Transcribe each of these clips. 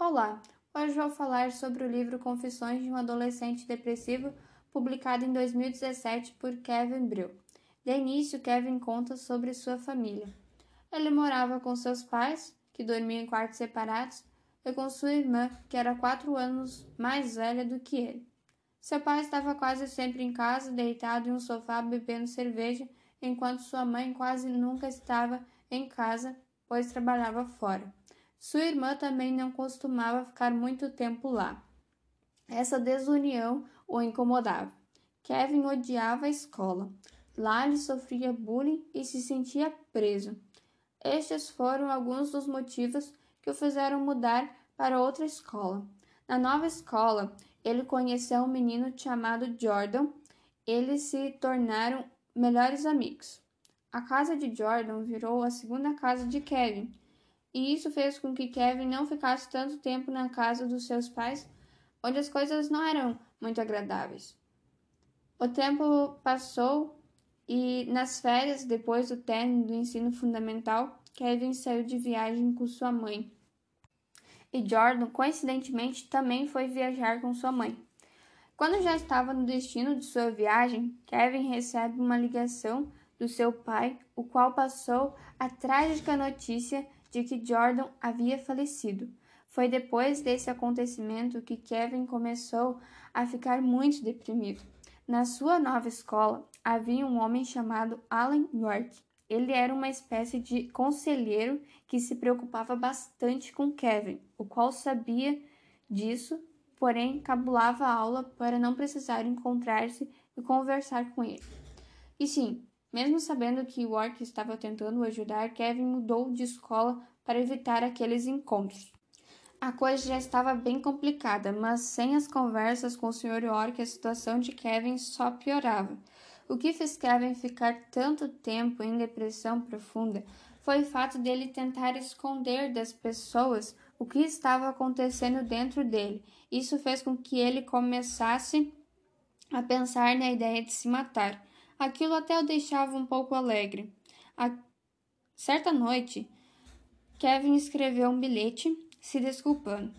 Olá, hoje vou falar sobre o livro Confissões de um Adolescente Depressivo, publicado em 2017 por Kevin Brill. De início, Kevin conta sobre sua família. Ele morava com seus pais, que dormiam em quartos separados, e com sua irmã, que era quatro anos mais velha do que ele. Seu pai estava quase sempre em casa, deitado em um sofá bebendo cerveja, enquanto sua mãe quase nunca estava em casa, pois trabalhava fora. Sua irmã também não costumava ficar muito tempo lá. Essa desunião o incomodava. Kevin odiava a escola. Lá ele sofria bullying e se sentia preso. Estes foram alguns dos motivos que o fizeram mudar para outra escola. Na nova escola, ele conheceu um menino chamado Jordan. Eles se tornaram melhores amigos. A casa de Jordan virou a segunda casa de Kevin e isso fez com que Kevin não ficasse tanto tempo na casa dos seus pais, onde as coisas não eram muito agradáveis. O tempo passou e, nas férias, depois do término do ensino fundamental, Kevin saiu de viagem com sua mãe. E Jordan, coincidentemente, também foi viajar com sua mãe. Quando já estava no destino de sua viagem, Kevin recebe uma ligação do seu pai, o qual passou a trágica notícia de que Jordan havia falecido. Foi depois desse acontecimento que Kevin começou a ficar muito deprimido. Na sua nova escola havia um homem chamado Alan York. Ele era uma espécie de conselheiro que se preocupava bastante com Kevin, o qual sabia disso, porém cabulava a aula para não precisar encontrar-se e conversar com ele. E sim, mesmo sabendo que York estava tentando ajudar, Kevin mudou de escola para evitar aqueles encontros. A coisa já estava bem complicada, mas sem as conversas com o Sr. York, a situação de Kevin só piorava. O que fez Kevin ficar tanto tempo em depressão profunda foi o fato dele tentar esconder das pessoas o que estava acontecendo dentro dele. Isso fez com que ele começasse a pensar na ideia de se matar. Aquilo até o deixava um pouco alegre. A... Certa noite, Kevin escreveu um bilhete se desculpando.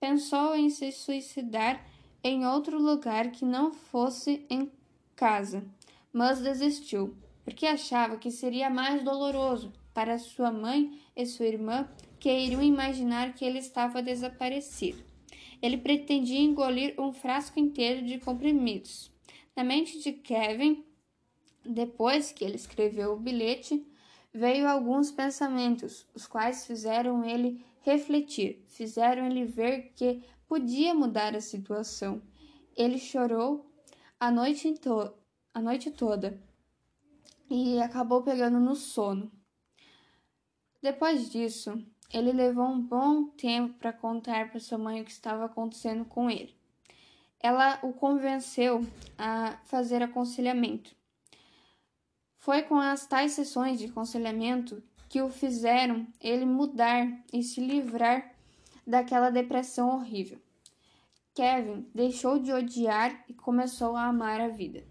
Pensou em se suicidar em outro lugar que não fosse em casa, mas desistiu, porque achava que seria mais doloroso para sua mãe e sua irmã, que iriam imaginar que ele estava desaparecido. Ele pretendia engolir um frasco inteiro de comprimidos. Na mente de Kevin, depois que ele escreveu o bilhete, veio alguns pensamentos, os quais fizeram ele refletir, fizeram ele ver que podia mudar a situação. Ele chorou a noite, a noite toda e acabou pegando no sono. Depois disso, ele levou um bom tempo para contar para sua mãe o que estava acontecendo com ele. Ela o convenceu a fazer aconselhamento. Foi com as tais sessões de aconselhamento que o fizeram ele mudar e se livrar daquela depressão horrível. Kevin deixou de odiar e começou a amar a vida.